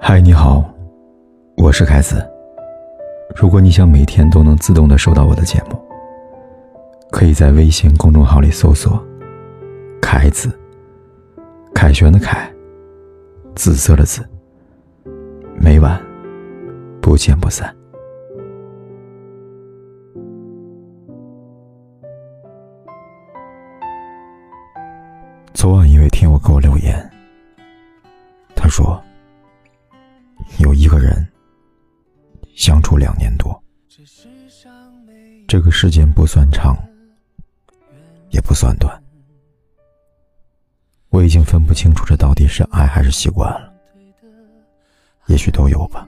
嗨，你好，我是凯子。如果你想每天都能自动的收到我的节目，可以在微信公众号里搜索“凯子”，凯旋的凯，紫色的紫。每晚不见不散。昨晚一位听友给我留言，他说。两年多，这个时间不算长，也不算短。我已经分不清楚这到底是爱还是习惯了，也许都有吧。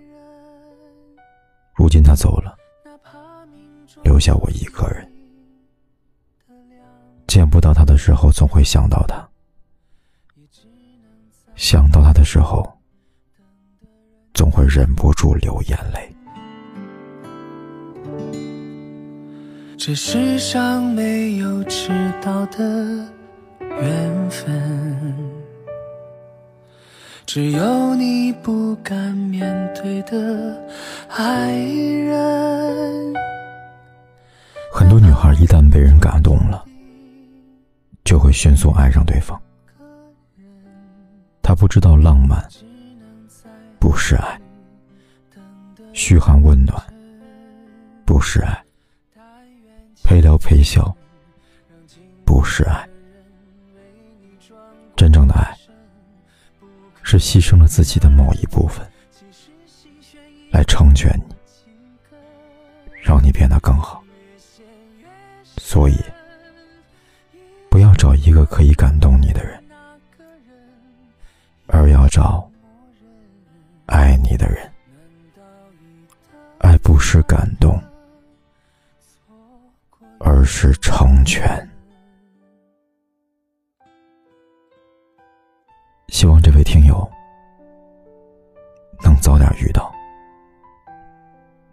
如今他走了，留下我一个人，见不到他的时候，总会想到他；想到他的时候。总会忍不住流眼泪。这世上没有迟到的缘分，只有你不敢面对的爱人。很多女孩一旦被人感动了，就会迅速爱上对方。她不知道浪漫。不是爱，嘘寒问暖；不是爱，陪聊陪笑；不是爱，真正的爱是牺牲了自己的某一部分，来成全你，让你变得更好。所以，不要找一个可以感动你的人，而要找。爱你的人，爱不是感动，而是成全。希望这位听友能早点遇到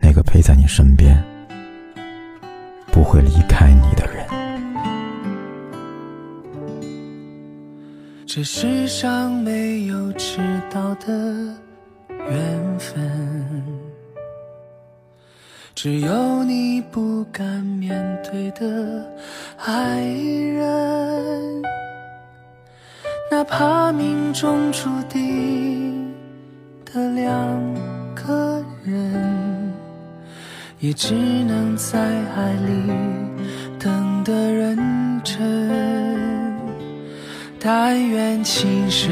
那个陪在你身边、不会离开你的人。这世上没有迟到的。缘分，只有你不敢面对的爱人，哪怕命中注定的两个人，也只能在爱里等得认真。但愿情深，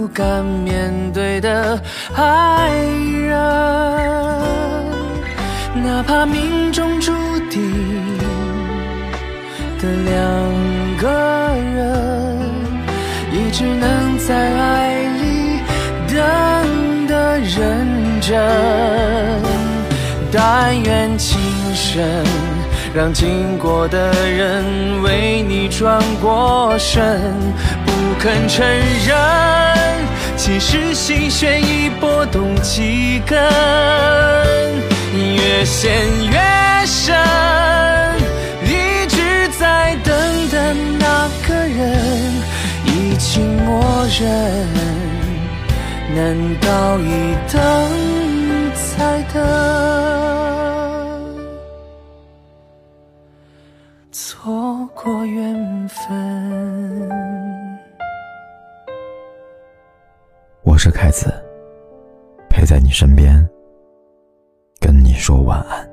不敢面对的爱人。哪怕命中注定的两个人，也只能在爱里等的认真。但愿情深，让经过的人为你转过身，肯承认，其实心弦已拨动几根，越陷越深。一直在等的那个人，已经默认，难道一等再等？错过缘分。我是凯子，陪在你身边，跟你说晚安。